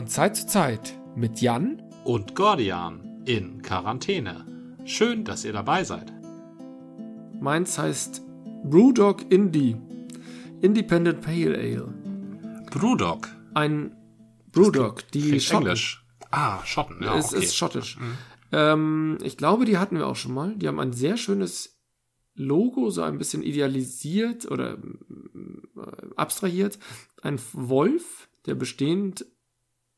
von Zeit zu Zeit mit Jan und Gordian in Quarantäne. Schön, dass ihr dabei seid. Meins heißt Brewdog Indie. Independent Pale Ale. Brewdog. Ein Brewdog, die Schotten. Englisch. Ah, Schotten, ja. Es okay. ist schottisch. Mhm. Ähm, ich glaube, die hatten wir auch schon mal. Die haben ein sehr schönes Logo, so ein bisschen idealisiert oder äh, abstrahiert. Ein Wolf, der bestehend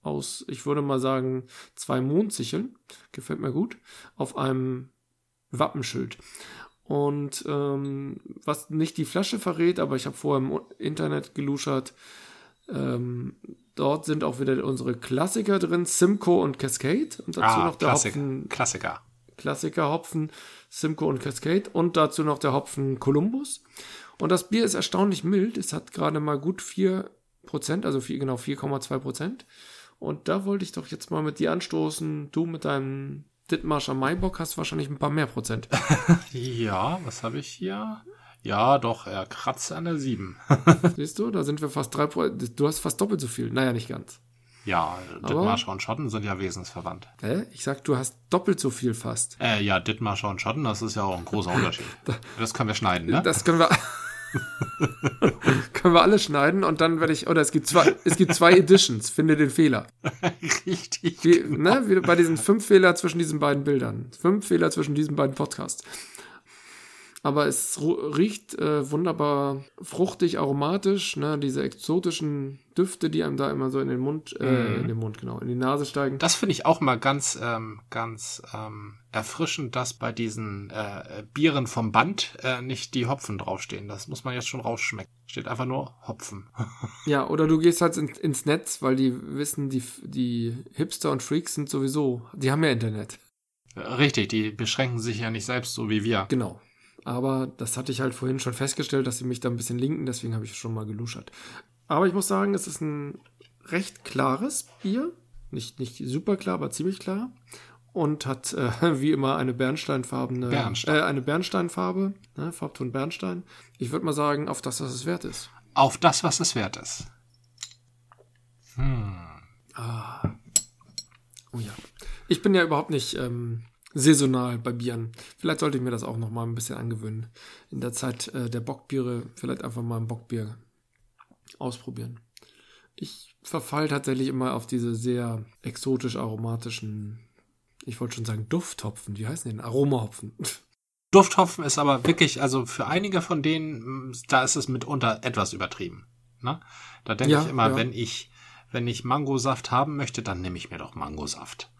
aus, ich würde mal sagen, zwei Mondsicheln, gefällt mir gut, auf einem Wappenschild. Und ähm, was nicht die Flasche verrät, aber ich habe vorher im Internet geluschert, ähm, dort sind auch wieder unsere Klassiker drin, Simcoe und Cascade. Und dazu ah, noch der Klassik Hopfen. Klassiker. Klassiker Hopfen, Simcoe und Cascade. Und dazu noch der Hopfen Columbus. Und das Bier ist erstaunlich mild. Es hat gerade mal gut 4%, also 4, genau 4,2%. Und da wollte ich doch jetzt mal mit dir anstoßen. Du mit deinem Dittmarscher Maibock hast wahrscheinlich ein paar mehr Prozent. ja, was habe ich hier? Ja, doch, er kratzt an der 7. Siehst du, da sind wir fast drei Prozent. Du hast fast doppelt so viel. Naja, nicht ganz. Ja, Dittmarscher und Schotten sind ja wesensverwandt. Hä? Ich sag, du hast doppelt so viel fast. Äh, ja, Dittmarscher und Schotten, das ist ja auch ein großer Unterschied. das können wir schneiden, ne? Das können wir. können wir alle schneiden und dann werde ich, oder es gibt zwei, es gibt zwei Editions, finde den Fehler. Richtig. Wie, genau. ne, wie bei diesen fünf Fehler zwischen diesen beiden Bildern. Fünf Fehler zwischen diesen beiden Podcasts aber es riecht äh, wunderbar fruchtig, aromatisch, ne? diese exotischen Düfte, die einem da immer so in den Mund, äh, mm. in den Mund, genau, in die Nase steigen. Das finde ich auch mal ganz, ähm, ganz ähm, erfrischend, dass bei diesen äh, Bieren vom Band äh, nicht die Hopfen draufstehen. Das muss man jetzt schon rausschmecken. Steht einfach nur Hopfen. ja, oder du gehst halt in, ins Netz, weil die wissen, die, die Hipster und Freaks sind sowieso, die haben ja Internet. Richtig, die beschränken sich ja nicht selbst so wie wir. Genau. Aber das hatte ich halt vorhin schon festgestellt, dass sie mich da ein bisschen linken, deswegen habe ich schon mal geluschert. Aber ich muss sagen, es ist ein recht klares Bier. Nicht, nicht super klar, aber ziemlich klar. Und hat äh, wie immer eine bernsteinfarbene, Bernstein. äh, eine Bernsteinfarbe, ne, Farbton Bernstein. Ich würde mal sagen, auf das, was es wert ist. Auf das, was es wert ist. Hm. Ah. Oh ja. Ich bin ja überhaupt nicht ähm, saisonal bei Bieren. Vielleicht sollte ich mir das auch noch mal ein bisschen angewöhnen. In der Zeit äh, der Bockbiere vielleicht einfach mal ein Bockbier ausprobieren. Ich verfall tatsächlich immer auf diese sehr exotisch aromatischen, ich wollte schon sagen Dufthopfen. Wie heißen die denn? Aromahopfen. Dufthopfen ist aber wirklich, also für einige von denen, da ist es mitunter etwas übertrieben. Ne? Da denke ja, ich immer, ja. wenn ich, wenn ich Mangosaft haben möchte, dann nehme ich mir doch Mangosaft.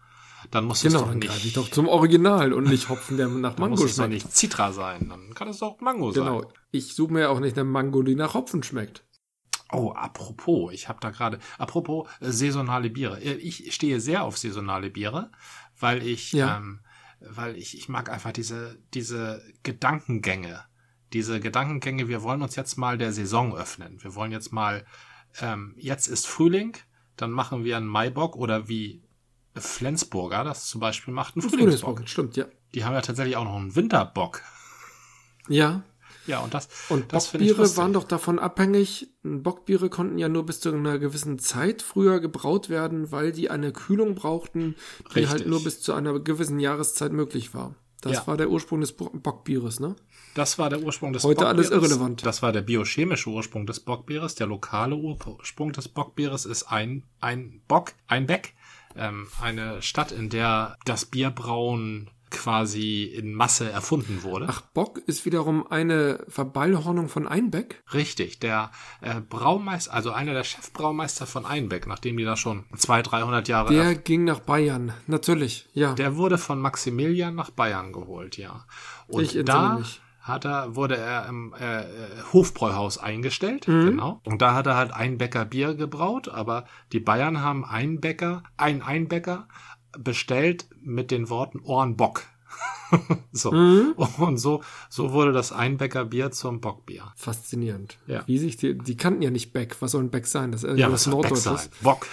Dann muss genau, es doch dann nicht. ich doch zum Original und nicht Hopfen, der nach Mango muss es doch nicht Citra sein. Dann kann es doch Mango genau. sein. Genau. Ich suche mir ja auch nicht eine Mango, die nach Hopfen schmeckt. Oh, apropos, ich habe da gerade, apropos äh, saisonale Biere. Äh, ich stehe sehr auf saisonale Biere, weil ich, ja. ähm, weil ich, ich mag einfach diese, diese Gedankengänge. Diese Gedankengänge, wir wollen uns jetzt mal der Saison öffnen. Wir wollen jetzt mal, ähm, jetzt ist Frühling, dann machen wir einen Maibock oder wie Flensburger das zum Beispiel macht, einen Frühlingsbock. Stimmt, ja. Die haben ja tatsächlich auch noch einen Winterbock. Ja. Ja, und das, und das Bockbiere waren doch davon abhängig. Bockbiere konnten ja nur bis zu einer gewissen Zeit früher gebraut werden, weil die eine Kühlung brauchten, die halt Richtig. halt nur bis zu einer gewissen Jahreszeit möglich war. Das ja. war der Ursprung des Bockbieres, ne? Das war der Ursprung des Heute Bockbieres. alles irrelevant. Das war der biochemische Ursprung des Bockbieres. Der lokale Ursprung des Bockbieres ist ein, ein Bock, ein Beck ähm, eine Stadt, in der das Bierbrauen quasi in Masse erfunden wurde. Ach, Bock ist wiederum eine Verballhornung von Einbeck? Richtig, der äh, Braumeister, also einer der Chefbraumeister von Einbeck, nachdem die da schon 200, 300 Jahre... Der ging nach Bayern, natürlich, ja. Der wurde von Maximilian nach Bayern geholt, ja. Und ich da mich hat er, wurde er im äh, Hofbräuhaus eingestellt, mhm. genau. Und da hat er halt ein Bäcker Bier gebraut, aber die Bayern haben einen Bäcker, ein Einbäcker bestellt mit den Worten Ohrenbock. so. Mhm. Und so, so wurde das Einbäcker Bier zum Bockbier. Faszinierend. Ja. Wie sich die, die kannten ja nicht Beck. Was soll ein Beck sein? Das ist ja, was Norddeutsch? Bock.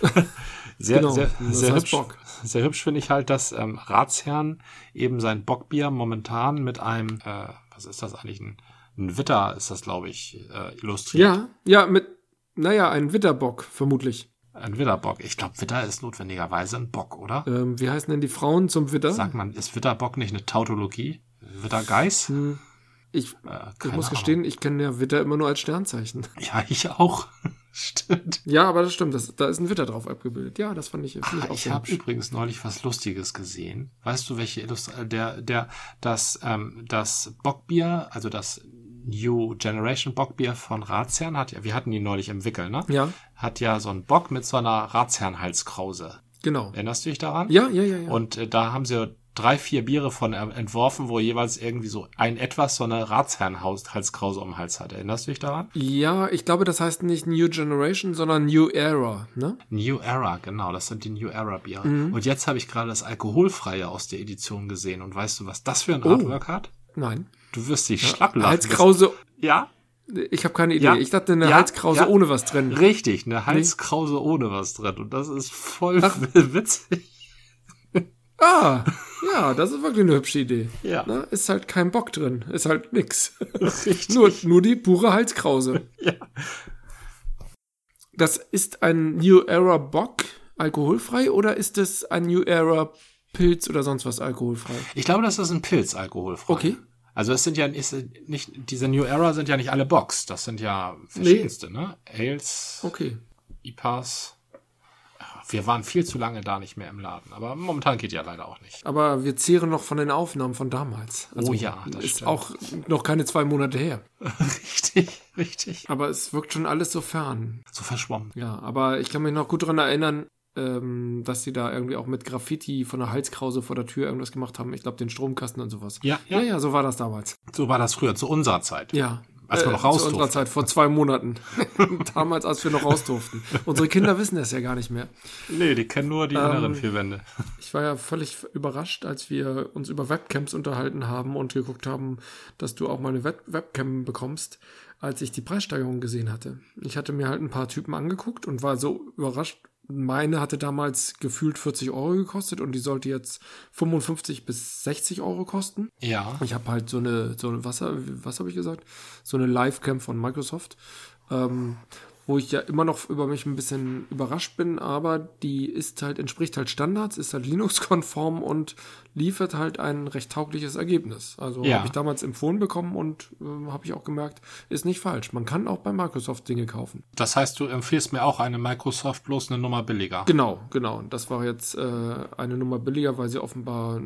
sehr, genau, sehr, sehr hübsch. Bock sehr hübsch finde ich halt, dass ähm, Ratsherrn eben sein Bockbier momentan mit einem, äh, was ist das eigentlich, ein, ein Witter ist das, glaube ich, äh, illustriert. Ja, ja, mit, naja, ein Witterbock, vermutlich. Ein Widderbock. Ich glaube, Widder ist notwendigerweise ein Bock, oder? Ähm, wie heißen denn die Frauen zum Widder? Sagt man, ist Widderbock nicht eine Tautologie? Widdergeiß? Hm. Ich, Äh, ich muss Ahnung. gestehen, ich kenne ja Widder immer nur als Sternzeichen. Ja, ich auch. Stimmt. Ja, aber das stimmt. Das, da ist ein Widder drauf abgebildet. Ja, das fand ich, find ich Ah, ich habe übrigens neulich was Lustiges gesehen. Weißt du, welche Illustration, der, der, das, ähm, das Bockbier, also das New Generation Bockbier von Ratsherrn hat ja, wir hatten ihn neulich im Wickel, ne? Ja, Hat ja so einen Bock mit so einer Ratsherrn-Halskrause. genau. Erinnerst du dich daran? Ja, ja, ja, ja. Und äh, da haben sie drei, vier Biere von entworfen, wo jeweils irgendwie so ein etwas so eine Ratsherren-Halskrause um den Hals hat. Erinnerst du dich daran? ja, ich glaube, das heißt nicht New Generation, sondern New Era, ne? New Era, genau, das sind die New Era Biere. Mhm. Und jetzt habe ich gerade das Alkoholfreie aus der Edition gesehen. Und weißt du, was das für ein Oh. Artwork hat? Nein. Du wirst dich schlapp lachen. Halskrause, Ja, ich habe keine Idee. Ja. Ich dachte, eine Ja. Halskrause Ja. ohne was drin. richtig, eine Halskrause ohne was drin. Und das ist voll Ach. witzig. Ah, ja, das ist wirklich eine hübsche Idee. Ja. Ne? Ist halt kein Bock drin. Ist halt nix. Nur, nur die pure Halskrause. Ja. Das ist ein New Era Bock, alkoholfrei, oder ist es ein New Era Pilz oder sonst was alkoholfrei? Ich glaube, das ist ein Pilz alkoholfrei. Okay. Also es sind ja ist nicht, diese New Era sind ja nicht alle Box. Das sind ja verschiedenste, ne? Ales, Okay. IPAs. Wir waren viel zu lange da nicht mehr im Laden. Aber momentan geht ja leider auch nicht. Aber wir zehren noch von den Aufnahmen von damals. Also Oh ja, das ist stimmt. auch noch keine zwei Monate her. Richtig, richtig. Aber es wirkt schon alles so fern. So verschwommen. Ja, aber ich kann mich noch gut daran erinnern, ähm, dass sie da irgendwie auch mit Graffiti von der Halskrause vor der Tür irgendwas gemacht haben. Ich glaube, den Stromkasten und sowas. Ja, Ja, ja. ja, so war das damals. So war das früher, zu unserer Zeit. Ja. Als wir noch raus Zu unserer durften. Zeit, vor zwei Monaten. damals, als wir noch raus durften. Unsere Kinder wissen das ja gar nicht mehr. Nee, die kennen nur die Ähm, inneren vier Wände. Ich war ja völlig überrascht, als wir uns über Webcams unterhalten haben und geguckt haben, dass du auch mal eine Web Webcam bekommst, als ich die Preissteigerung gesehen hatte. Ich hatte mir halt ein paar Typen angeguckt und war so überrascht. Meine hatte damals gefühlt 40 Euro gekostet und die sollte jetzt 55 bis 60 Euro kosten. Ja. Ich habe halt so eine, so eine was, was habe ich gesagt? So eine Livecam von Microsoft, ähm, wo ich ja immer noch über mich ein bisschen überrascht bin, aber die ist halt, entspricht halt Standards, ist halt Linux-konform und liefert halt ein recht taugliches Ergebnis. Also Ja. habe ich damals empfohlen bekommen und ähm, habe ich auch gemerkt, ist nicht falsch. Man kann auch bei Microsoft Dinge kaufen. Das heißt, du empfiehlst mir auch eine Microsoft bloß eine Nummer billiger. Genau, genau. Und Das war jetzt äh, eine Nummer billiger, weil sie offenbar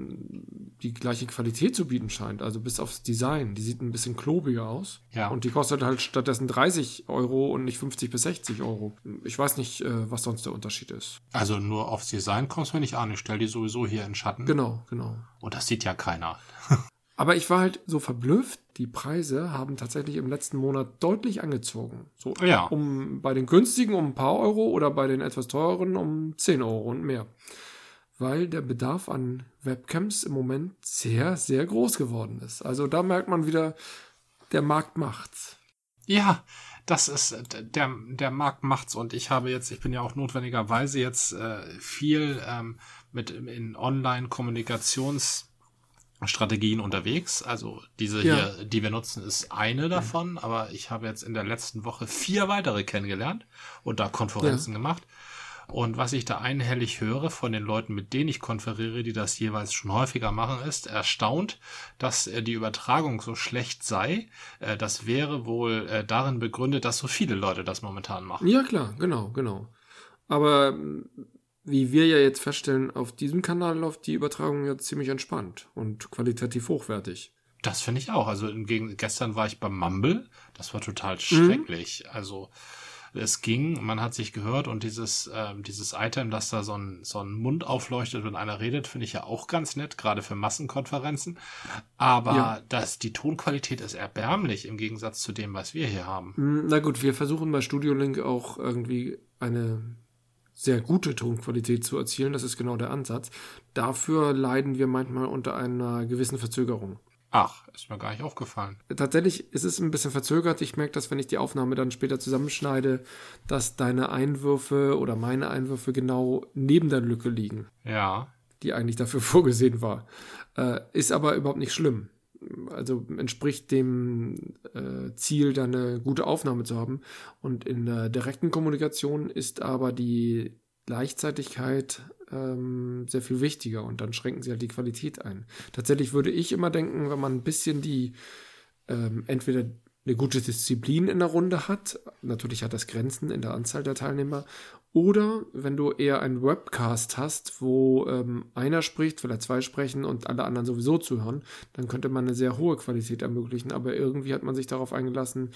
die gleiche Qualität zu bieten scheint. Also bis aufs Design. Die sieht ein bisschen klobiger aus. Ja. Und die kostet halt stattdessen 30 Euro und nicht 50 bis 60 Euro. Ich weiß nicht, äh, was sonst der Unterschied ist. Also nur aufs Design kommst du mir nicht an. Ich stell die sowieso hier in Schatten. Genau, genau. Und das sieht ja keiner. Aber ich war halt so verblüfft. Die Preise haben tatsächlich im letzten Monat deutlich angezogen. So Ja. um bei den günstigen um ein paar Euro oder bei den etwas teureren um 10 Euro und mehr. Weil der Bedarf an Webcams im Moment sehr, sehr groß geworden ist. Also da merkt man wieder, der Markt macht's. Ja, das ist äh, der der Markt macht's und ich habe jetzt, ich bin ja auch notwendigerweise jetzt äh, viel ähm, mit in Online Kommunikationsstrategien unterwegs. Also diese Ja. hier, die wir nutzen, ist eine davon, aber ich habe jetzt in der letzten Woche vier weitere kennengelernt und da Konferenzen gemacht. Und was ich da einhellig höre von den Leuten, mit denen ich konferiere, die das jeweils schon häufiger machen, ist erstaunt, dass äh, die Übertragung so schlecht sei. Äh, das wäre wohl äh, darin begründet, dass so viele Leute das momentan machen. Ja, klar, genau, genau. Aber ähm, wie wir ja jetzt feststellen, auf diesem Kanal läuft die Übertragung ja ziemlich entspannt und qualitativ hochwertig. Das finde ich auch. Also gestern war ich beim Mumble. Das war total schrecklich. Also es ging, man hat sich gehört und dieses, ähm, dieses Item, dass da so ein, so ein Mund aufleuchtet, wenn einer redet, finde ich ja auch ganz nett, gerade für Massenkonferenzen. Aber Ja. das, die Tonqualität ist erbärmlich im Gegensatz zu dem, was wir hier haben. Hm, Na gut, wir versuchen bei Studio Link auch irgendwie eine sehr gute Tonqualität zu erzielen. Das ist genau der Ansatz. Dafür leiden wir manchmal unter einer gewissen Verzögerung. Ach, ist mir gar nicht aufgefallen. Tatsächlich ist es ein bisschen verzögert. Ich merke das, wenn ich die Aufnahme dann später zusammenschneide, dass deine Einwürfe oder meine Einwürfe genau neben der Lücke liegen, Ja. die eigentlich dafür vorgesehen war. Äh, ist aber überhaupt nicht schlimm. also entspricht dem äh, Ziel, da eine gute Aufnahme zu haben. Und in der direkten Kommunikation ist aber die Gleichzeitigkeit ähm, sehr viel wichtiger und dann schränken sie halt die Qualität ein. Tatsächlich würde ich immer denken, wenn man ein bisschen die ähm, entweder eine gute Disziplin in der Runde hat, natürlich hat das Grenzen in der Anzahl der Teilnehmer, oder wenn du eher einen Webcast hast, wo ähm, einer spricht, vielleicht zwei sprechen und alle anderen sowieso zuhören, dann könnte man eine sehr hohe Qualität ermöglichen. Aber irgendwie hat man sich darauf eingelassen,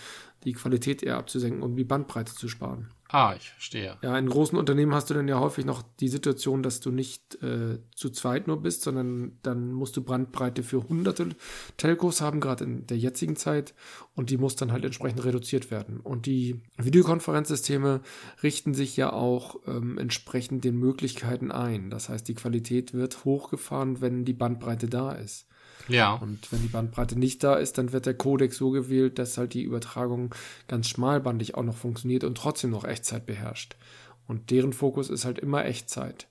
die Qualität eher abzusenken, um die Bandbreite zu sparen. Ah, ich verstehe. Ja, in großen Unternehmen hast du dann ja häufig noch die Situation, dass du nicht äh, zu zweit nur bist, sondern dann musst du Bandbreite für hunderte Telcos haben, gerade in der jetzigen Zeit, und die muss dann halt entsprechend reduziert werden. Und die Videokonferenzsysteme richten sich ja auch ähm, entsprechend den Möglichkeiten ein. Das heißt, die Qualität wird hochgefahren, wenn die Bandbreite da ist. Ja. Und wenn die Bandbreite nicht da ist, dann wird der Codec so gewählt, dass halt die Übertragung ganz schmalbandig auch noch funktioniert und trotzdem noch Echtzeit beherrscht. Und deren Fokus ist halt immer Echtzeit.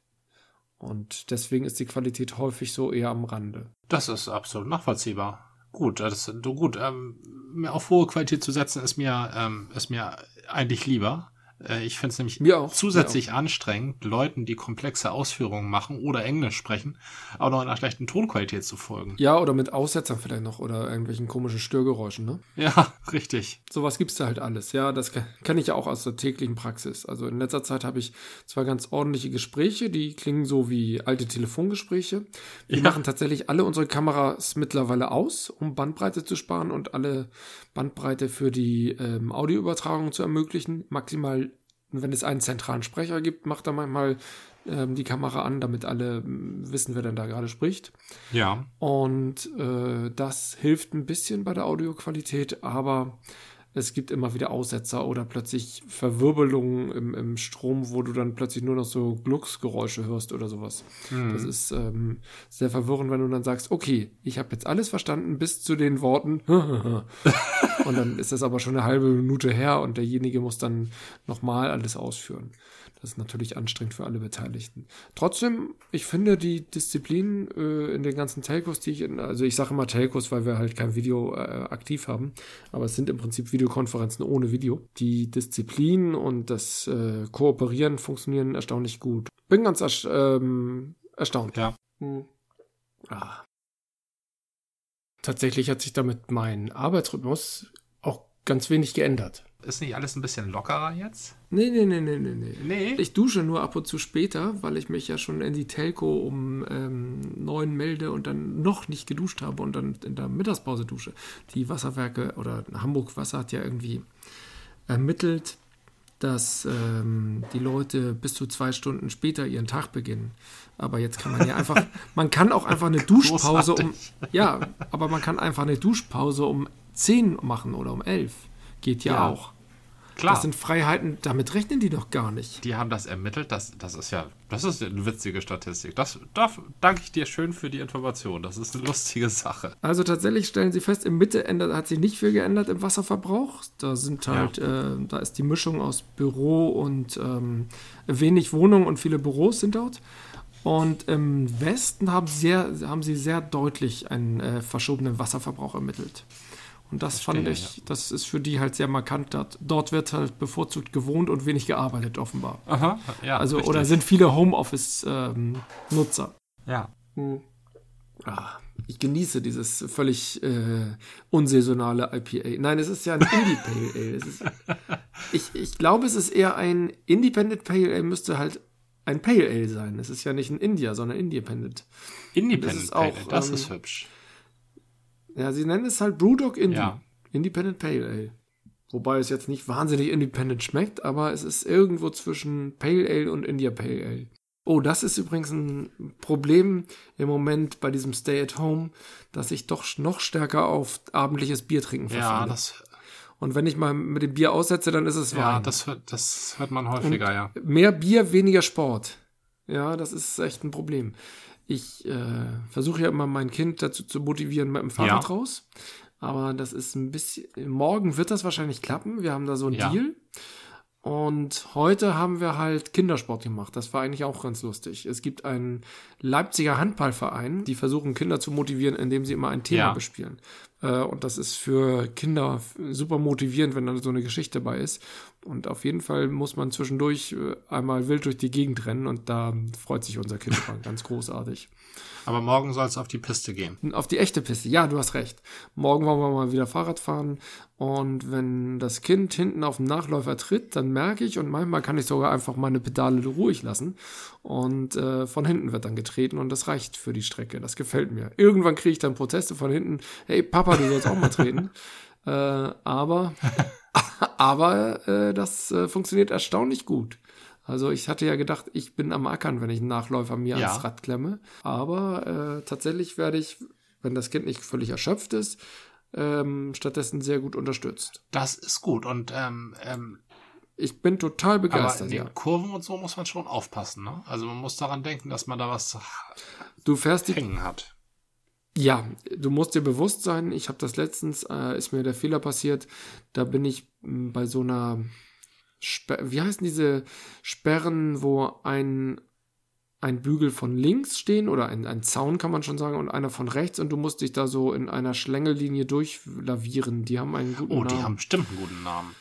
Und deswegen ist die Qualität häufig so eher am Rande. Das ist absolut nachvollziehbar. Gut, das, gut. Ähm, auf hohe Qualität zu setzen ist mir, ähm, ist mir eigentlich lieber. Äh, ich finde es nämlich auch, zusätzlich anstrengend, Leuten, die komplexe Ausführungen machen oder Englisch sprechen, auch noch in einer schlechten Tonqualität zu folgen. Ja, oder mit Aussetzern vielleicht noch oder irgendwelchen komischen Störgeräuschen, ne? Ja, richtig. Sowas gibt's da halt alles. Ja, das kenne ich ja auch aus der täglichen Praxis. Also in letzter Zeit habe ich zwar ganz ordentliche Gespräche, die klingen so wie alte Telefongespräche. Wir ja. machen tatsächlich alle unsere Kameras mittlerweile aus, um Bandbreite zu sparen und alle Bandbreite für die ähm, Audioübertragung zu ermöglichen. Maximal und wenn es einen zentralen Sprecher gibt, macht er manchmal ähm, die Kamera an, damit alle mm, wissen, wer denn da gerade spricht. Ja. Und äh, das hilft ein bisschen bei der Audioqualität, aber es gibt immer wieder Aussetzer oder plötzlich Verwirbelungen im, im Strom, wo du dann plötzlich nur noch so Glucksgeräusche hörst oder sowas. Mhm. Das ist ähm, sehr verwirrend, wenn du dann sagst, okay, ich habe jetzt alles verstanden bis zu den Worten und dann ist das aber schon eine halbe Minute her und derjenige muss dann nochmal alles ausführen. Das ist natürlich anstrengend für alle Beteiligten. Trotzdem, ich finde die Disziplin äh, in den ganzen Telcos, die ich in, also ich sage immer Telcos, weil wir halt kein Video äh, aktiv haben, aber es sind im Prinzip Videokonferenzen ohne Video. Die Disziplin und das äh, Kooperieren funktionieren erstaunlich gut. Bin ganz erst, ähm, erstaunt. Ja. Hm. Ah. Tatsächlich hat sich damit mein Arbeitsrhythmus auch ganz wenig geändert. Ist nicht alles ein bisschen lockerer jetzt? Nee, nee, nee, nee, nee, nee. Nee? Ich dusche nur ab und zu später, weil ich mich ja schon in die Telco um ähm, neun melde und dann noch nicht geduscht habe und dann in der Mittagspause dusche. Die Wasserwerke oder Hamburg Wasser hat ja irgendwie ermittelt, dass ähm, die Leute bis zu zwei Stunden später ihren Tag beginnen. Aber jetzt kann man ja einfach, man kann auch einfach eine Duschpause um, ja, aber man kann einfach eine Duschpause um zehn machen oder um elf. Geht ja, ja. auch. Klar. Das sind Freiheiten, damit rechnen die doch gar nicht. Die haben das ermittelt, das, das ist ja, das ist eine witzige Statistik. Das, da danke ich dir schön für die Information. Das ist eine lustige Sache. Also tatsächlich stellen sie fest, im Mitte ändert, hat sich nicht viel geändert im Wasserverbrauch. Da sind halt, ja. äh, da ist die Mischung aus Büro und ähm, wenig Wohnungen und viele Büros sind dort. Und im Westen haben, sehr, haben sie sehr deutlich einen äh, verschobenen Wasserverbrauch ermittelt. Und das Verstehe, fand ich, ja. das ist für die halt sehr markant. Dort wird halt bevorzugt gewohnt und wenig gearbeitet, offenbar. Aha, ja. Also, richtig. oder sind viele Homeoffice-Nutzer. Ähm, ja. Hm. Ah, ich genieße dieses völlig äh, unsaisonale IPA. Nein, es ist ja ein Indie Pale Ale. Ist, ich, ich glaube, es ist eher ein Independent Pale Ale, müsste halt ein Pale Ale sein. Es ist ja nicht ein India, sondern Independent. Independent Pale Ale, das ähm, ist hübsch. Ja, sie nennen es halt Brewdog Indie. Ja. Independent Pale Ale. Wobei es jetzt nicht wahnsinnig independent schmeckt, aber es ist irgendwo zwischen Pale Ale und India Pale Ale. Oh, das ist übrigens ein Problem im Moment bei diesem Stay at Home, dass ich doch noch stärker auf abendliches Bier trinken verfalle. Ja, das. Und wenn ich mal mit dem Bier aussetze, dann ist es Wein. Ja, das, das hört man häufiger, und ja. Mehr Bier, weniger Sport. Ja, das ist echt ein Problem ich äh, versuche ja immer mein Kind dazu zu motivieren mit dem Fahrrad ja. raus. Aber das ist ein bisschen. Morgen wird das wahrscheinlich klappen. Wir haben da so ein ja. Deal. Und heute haben wir halt Kindersport gemacht. Das war eigentlich auch ganz lustig. Es gibt einen Leipziger Handballverein, die versuchen Kinder zu motivieren, indem sie immer ein Thema ja. bespielen. Äh, und das ist für Kinder super motivierend, wenn dann so eine Geschichte dabei ist. Und auf jeden Fall muss man zwischendurch äh, einmal wild durch die Gegend rennen und da freut sich unser Kind ganz großartig. Aber morgen soll es auf die Piste gehen. Auf die echte Piste, ja, du hast recht. Morgen wollen wir mal wieder Fahrrad fahren. Und wenn das Kind hinten auf dem Nachläufer tritt, dann merke ich und manchmal kann ich sogar einfach meine Pedale ruhig lassen. Und äh, von hinten wird dann getreten und das reicht für die Strecke. Das gefällt mir. Irgendwann kriege ich dann Proteste von hinten. Hey Papa, du sollst auch mal treten. äh, aber aber äh, das äh, funktioniert erstaunlich gut. Also ich hatte ja gedacht, ich bin am Ackern, wenn ich einen Nachläufer mir ja. ans Rad klemme. Aber äh, tatsächlich werde ich, wenn das Kind nicht völlig erschöpft ist, ähm, stattdessen sehr gut unterstützt. Das ist gut und ähm, ähm, ich bin total begeistert. Aber in den ja. Kurven und so muss man schon aufpassen. Ne? Also man muss daran denken, dass man da was du fährst die, hängen hat. Ja, du musst dir bewusst sein, ich habe das letztens, äh, ist mir der Fehler passiert, da bin ich bei so einer Sper wie heißen diese Sperren, wo ein, ein Bügel von links stehen oder ein, ein Zaun kann man schon sagen und einer von rechts und du musst dich da so in einer Schlängellinie durchlavieren. Die haben einen guten Namen. Oh, die haben bestimmt einen guten Namen.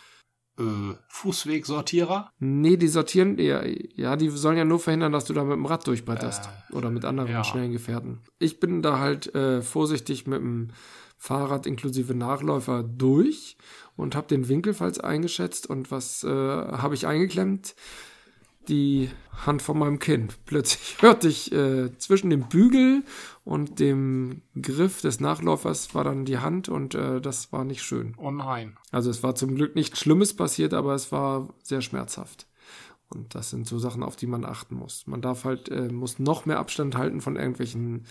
Äh, Fußwegsortierer? Nee, die sortieren, ja, ja, die sollen ja nur verhindern, dass du da mit dem Rad durchbretterst. Äh, oder mit anderen ja. schnellen Gefährten. Ich bin da halt äh, vorsichtig mit dem Fahrrad inklusive Nachläufer durch und habe den Winkel falsch eingeschätzt und was äh, habe ich eingeklemmt? Die Hand von meinem Kind. Plötzlich hörte ich äh, zwischen dem Bügel und dem Griff des Nachläufers war dann die Hand und äh, das war nicht schön. Oh nein. Also es war zum Glück nichts Schlimmes passiert, aber es war sehr schmerzhaft. Und das sind so Sachen, auf die man achten muss. Man darf halt, äh, muss noch mehr Abstand halten von irgendwelchen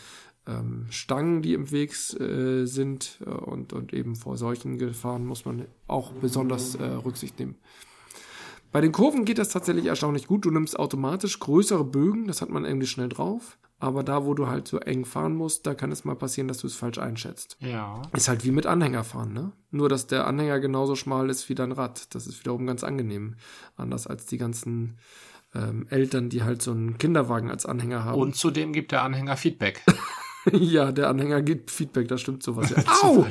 ähm, Stangen, die im Weg äh, sind äh, und, und eben vor solchen Gefahren muss man auch besonders äh, Rücksicht nehmen. Bei den Kurven geht das tatsächlich erstaunlich gut. Du nimmst automatisch größere Bögen, das hat man irgendwie schnell drauf. Aber da, wo du halt so eng fahren musst, da kann es mal passieren, dass du es falsch einschätzt. Ja. Ist halt wie mit Anhängerfahren, ne? Nur, dass der Anhänger genauso schmal ist wie dein Rad. Das ist wiederum ganz angenehm. Anders als die ganzen ähm, Eltern, die halt so einen Kinderwagen als Anhänger haben. Und zudem gibt der Anhänger Feedback. ja, der Anhänger gibt Feedback, das stimmt sowas ja. Au!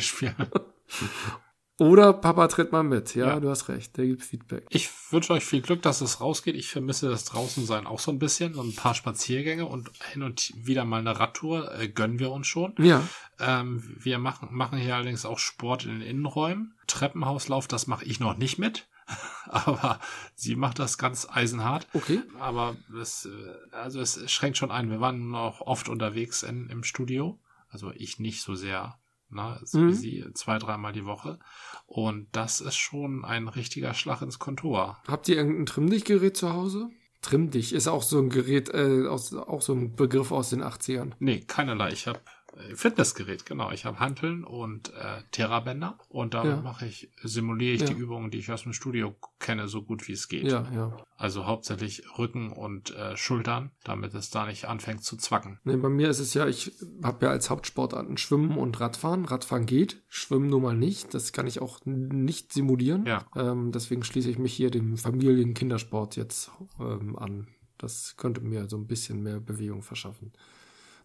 Oder Papa tritt mal mit. Ja, ja, du hast recht, der gibt Feedback. Ich wünsche euch viel Glück, dass es rausgeht. Ich vermisse das Draußensein auch so ein bisschen. So ein paar Spaziergänge und hin und wieder mal eine Radtour äh, gönnen wir uns schon. Ja. Ähm, wir machen, machen hier allerdings auch Sport in den Innenräumen. Treppenhauslauf, das mache ich noch nicht mit. aber sie macht das ganz eisenhart. Okay. Aber es, äh, also es schränkt schon ein. Wir waren auch oft unterwegs in, im Studio. Also ich nicht so sehr, ne, so mhm. wie sie, zwei, dreimal die Woche. Und das ist schon ein richtiger Schlag ins Kontor. Habt ihr irgendein Trimmdichtgerät zu Hause? Trimmdich ist auch so ein Gerät, äh, aus, auch so ein Begriff aus den 80ern. Nee, keinerlei. Ich habe Fitnessgerät, genau. Ich habe Hanteln und äh, Therabänder und damit ja. mache ich, simuliere ich ja. die Übungen, die ich aus dem Studio kenne, so gut wie es geht. Ja, ja. Also hauptsächlich Rücken und äh, Schultern, damit es da nicht anfängt zu zwacken. Nee, bei mir ist es ja, ich habe ja als Hauptsportarten Schwimmen und Radfahren. Radfahren geht, Schwimmen nun mal nicht. Das kann ich auch nicht simulieren. Ja. Ähm, deswegen schließe ich mich hier dem Familien-Kindersport jetzt ähm, an. Das könnte mir so ein bisschen mehr Bewegung verschaffen.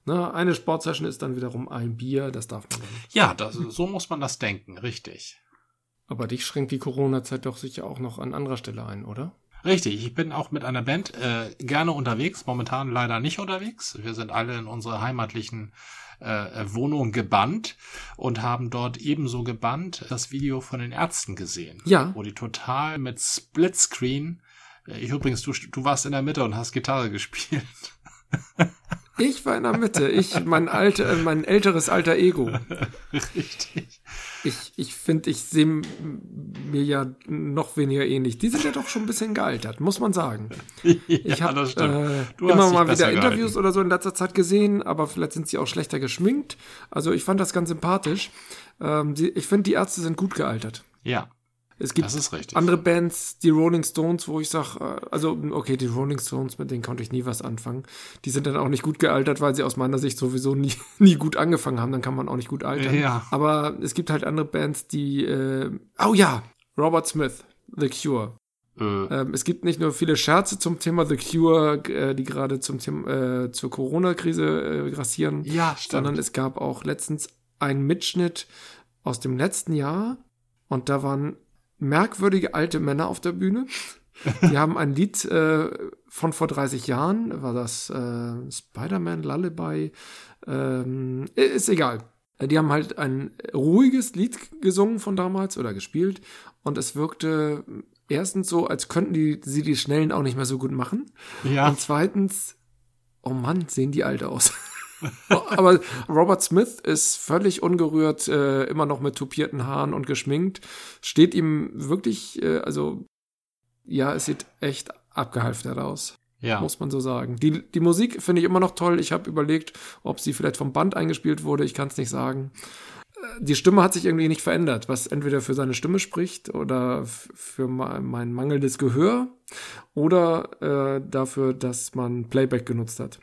Ne, eine Sportsession ist dann wiederum ein Bier, das darf man dann nicht. Ja, das, so muss man das denken, richtig. Aber dich schränkt die Corona-Zeit doch sicher auch noch an anderer Stelle ein, oder? Richtig, ich bin auch mit einer Band äh, gerne unterwegs, momentan leider nicht unterwegs. Wir sind alle in unsere heimatlichen äh, Wohnungen gebannt und haben dort ebenso gebannt das Video von den Ärzten gesehen. Ja. Wo die total mit Splitscreen, äh, ich übrigens, du, du warst in der Mitte und hast Gitarre gespielt. Ich war in der Mitte. Ich, mein alte, äh, mein älteres alter Ego. Richtig. Ich, ich finde, ich sehe mir ja noch weniger ähnlich. Die sind ja doch schon ein bisschen gealtert, muss man sagen. ja, ich habe äh, immer mal wieder Interviews gehalten. oder so in letzter Zeit gesehen, aber vielleicht sind sie auch schlechter geschminkt. Also ich fand das ganz sympathisch. Ähm, die, ich finde, die Ärzte sind gut gealtert. Ja, es gibt andere Bands, die Rolling Stones, wo ich sage, äh, also okay, die Rolling Stones, mit denen konnte ich nie was anfangen. Die sind dann auch nicht gut gealtert, weil sie aus meiner Sicht sowieso nie, nie gut angefangen haben. Dann kann man auch nicht gut altern. Ja. Aber es gibt halt andere Bands, die, äh, oh ja, Robert Smith, The Cure. Äh. Ähm, es gibt nicht nur viele Scherze zum Thema The Cure, äh, die gerade zum Thema, äh, zur Corona-Krise äh, grassieren. Ja. Sondern es gab auch letztens einen Mitschnitt aus dem letzten Jahr und da waren merkwürdige alte Männer auf der Bühne. Die haben ein Lied äh, von vor 30 Jahren, war das äh, Spider-Man Lullaby, ähm, ist egal. Die haben halt ein ruhiges Lied gesungen von damals oder gespielt und es wirkte erstens so, als könnten die, sie die Schnellen auch nicht mehr so gut machen. Ja. Und zweitens, oh Mann, sehen die alt aus. Aber Robert Smith ist völlig ungerührt, äh, immer noch mit tupierten Haaren und geschminkt. Steht ihm wirklich, äh, also ja, es sieht echt abgehalftert aus. Ja. Muss man so sagen. Die, die Musik finde ich immer noch toll. Ich habe überlegt, ob sie vielleicht vom Band eingespielt wurde. Ich kann es nicht sagen. Äh, die Stimme hat sich irgendwie nicht verändert, was entweder für seine Stimme spricht oder für mein mangelndes Gehör oder äh, dafür, dass man Playback genutzt hat.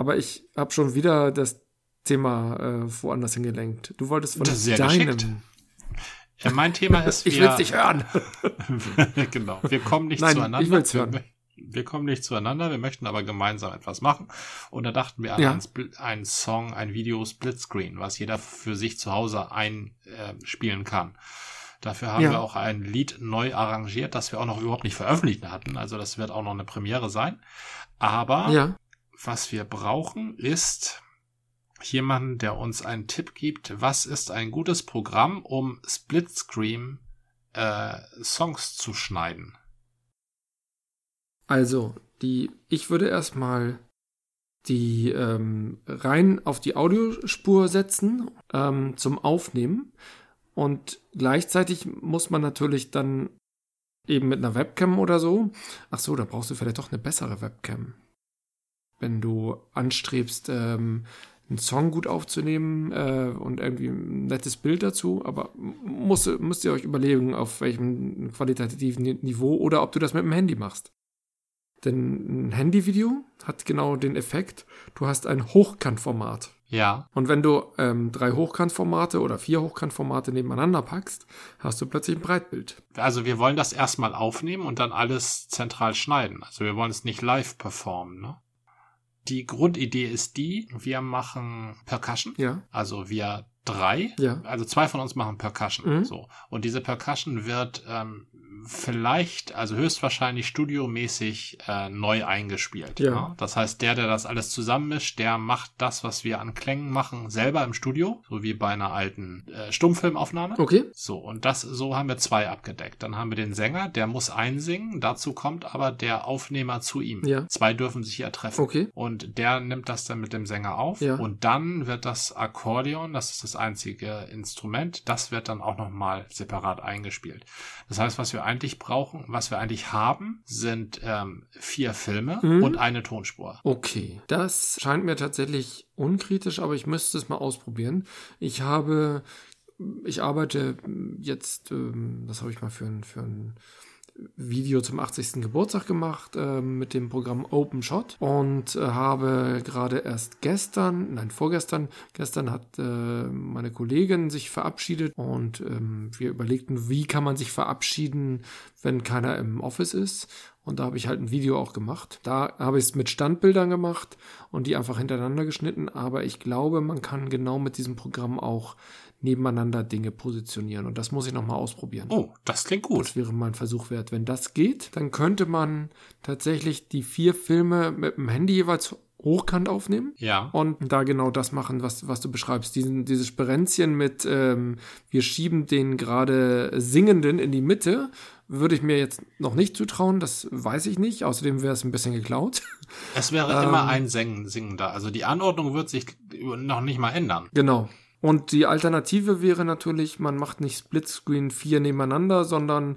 Aber ich habe schon wieder das Thema äh, woanders hingelenkt. Du wolltest von deinem. Ja, mein Thema ist. ich will es nicht hören. genau. Wir kommen nicht Nein, zueinander. Ich will's hören. Wir, wir, kommen nicht zueinander. Wir möchten aber gemeinsam etwas machen. Und da dachten wir an ja. einen, einen, Song, ein Video Splitscreen, was jeder für sich zu Hause einspielen äh, kann. Dafür haben ja. wir auch ein Lied neu arrangiert, das wir auch noch überhaupt nicht veröffentlicht hatten. Also das wird auch noch eine Premiere sein. Aber ja was wir brauchen, ist jemanden, der uns einen Tipp gibt, was ist ein gutes Programm, um Splitscreen äh, Songs zu schneiden. Also, die, ich würde erstmal die ähm, rein auf die Audiospur setzen ähm, zum Aufnehmen und gleichzeitig muss man natürlich dann eben mit einer Webcam oder so. Ach so, da brauchst du vielleicht doch eine bessere Webcam wenn du anstrebst, ähm, einen Song gut aufzunehmen äh, und irgendwie ein nettes Bild dazu, aber musst, müsst ihr euch überlegen, auf welchem qualitativen Niveau oder ob du das mit dem Handy machst. Denn ein Handyvideo hat genau den Effekt, du hast ein Hochkantformat. Ja. Und wenn du ähm, drei Hochkantformate oder vier Hochkantformate nebeneinander packst, hast du plötzlich ein Breitbild. Also wir wollen das erstmal aufnehmen und dann alles zentral schneiden. Also wir wollen es nicht live performen, ne? Die Grundidee ist die, wir machen Percussion. Ja. Also wir drei. Ja. Also zwei von uns machen Percussion. Mhm. So. Und diese Percussion wird ähm, vielleicht, also höchstwahrscheinlich studiomäßig äh, neu eingespielt. Ja. ja. Das heißt, der, der das alles zusammenmischt, der macht das, was wir an Klängen machen, selber im Studio, so wie bei einer alten äh, Stummfilmaufnahme. Okay. So, und das, so haben wir zwei abgedeckt. Dann haben wir den Sänger, der muss einsingen, dazu kommt aber der Aufnehmer zu ihm. Ja. Zwei dürfen sich ja treffen. Okay. Und der nimmt das dann mit dem Sänger auf. Ja. Und dann wird das Akkordeon, das ist das einzige Instrument, das wird dann auch nochmal separat eingespielt. Das heißt, was wir eigentlich brauchen, was wir eigentlich haben, sind ähm, vier Filme mhm. und eine Tonspur. Okay, das scheint mir tatsächlich unkritisch, aber ich müsste es mal ausprobieren. Ich habe, ich arbeite jetzt, ähm, das habe ich mal für ein, für ein Video zum 80. Geburtstag gemacht äh, mit dem Programm OpenShot und äh, habe gerade erst gestern, nein, vorgestern, gestern hat äh, meine Kollegin sich verabschiedet und ähm, wir überlegten, wie kann man sich verabschieden, wenn keiner im Office ist. Und da habe ich halt ein Video auch gemacht. Da habe ich es mit Standbildern gemacht und die einfach hintereinander geschnitten. Aber ich glaube, man kann genau mit diesem Programm auch nebeneinander Dinge positionieren. Und das muss ich nochmal ausprobieren. Oh, das klingt gut. Das wäre mein Versuch wert. Wenn das geht, dann könnte man tatsächlich die vier Filme mit dem Handy jeweils hochkant aufnehmen. Ja. Und da genau das machen, was, was du beschreibst. Diesen, dieses Sperenzchen mit, ähm, wir schieben den gerade Singenden in die Mitte, würde ich mir jetzt noch nicht zutrauen. Das weiß ich nicht. Außerdem wäre es ein bisschen geklaut. Es wäre ähm, immer ein Singender. Also die Anordnung wird sich noch nicht mal ändern. Genau. Und die Alternative wäre natürlich, man macht nicht Splitscreen 4 nebeneinander, sondern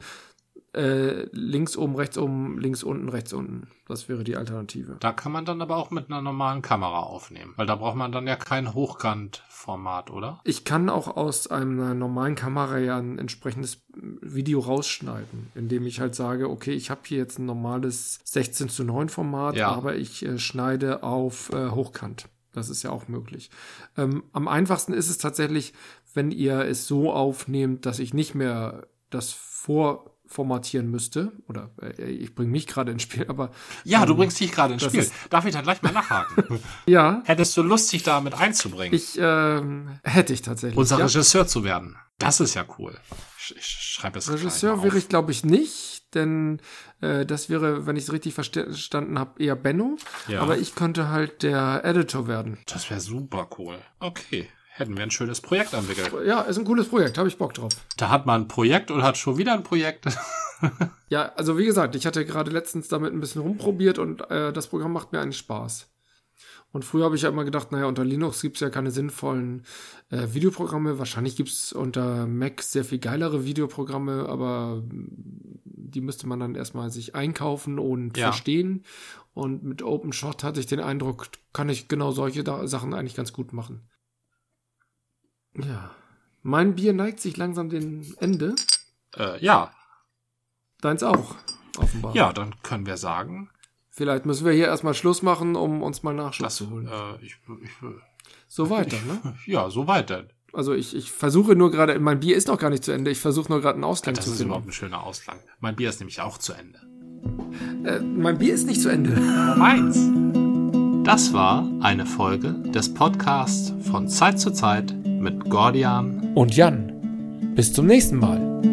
äh, links oben, rechts oben, links unten, rechts unten. Das wäre die Alternative. Da kann man dann aber auch mit einer normalen Kamera aufnehmen, weil da braucht man dann ja kein Hochkantformat, oder? Ich kann auch aus einer normalen Kamera ja ein entsprechendes Video rausschneiden, indem ich halt sage, okay, ich habe hier jetzt ein normales 16 zu 9 Format, ja. aber ich äh, schneide auf äh, Hochkant. Das ist ja auch möglich. Ähm, am einfachsten ist es tatsächlich, wenn ihr es so aufnehmt, dass ich nicht mehr das vor formatieren müsste, oder äh, ich bringe mich gerade ins Spiel, aber. Ja, ähm, du bringst dich gerade ins Spiel. Darf ich da gleich mal nachhaken? ja. Hättest du Lust, dich da mit einzubringen? Ich, ähm, hätte ich tatsächlich. Unser ja. Regisseur zu werden. Das ist ja cool. Ich, ich schreibe es Regisseur wäre ich, glaube ich, nicht, denn äh, das wäre, wenn ich es richtig verstanden habe, eher Benno. Ja. Aber ich könnte halt der Editor werden. Das wäre super cool. Okay hätten wir ein schönes Projekt entwickelt. Ja, ist ein cooles Projekt, habe ich Bock drauf. Da hat man ein Projekt und hat schon wieder ein Projekt. ja, also wie gesagt, ich hatte gerade letztens damit ein bisschen rumprobiert und äh, das Programm macht mir eigentlich Spaß. Und früher habe ich ja immer gedacht, naja, unter Linux gibt es ja keine sinnvollen äh, Videoprogramme. Wahrscheinlich gibt es unter Mac sehr viel geilere Videoprogramme, aber die müsste man dann erstmal sich einkaufen und ja. verstehen. Und mit OpenShot hatte ich den Eindruck, kann ich genau solche Sachen eigentlich ganz gut machen. Ja. Mein Bier neigt sich langsam dem Ende. Äh, ja. Deins auch, offenbar. Ja, dann können wir sagen. Vielleicht müssen wir hier erstmal Schluss machen, um uns mal Nachschluss zu holen. Äh, ich, ich, so weiter, ne? Ja, so weiter. Also ich, ich versuche nur gerade, mein Bier ist noch gar nicht zu Ende, ich versuche nur gerade einen Ausklang ja, zu finden. Das ist überhaupt ein schöner Ausklang. Mein Bier ist nämlich auch zu Ende. Äh, mein Bier ist nicht zu Ende. Meins. Das war eine Folge des Podcasts von Zeit zu Zeit mit Gordian und Jan. Bis zum nächsten Mal.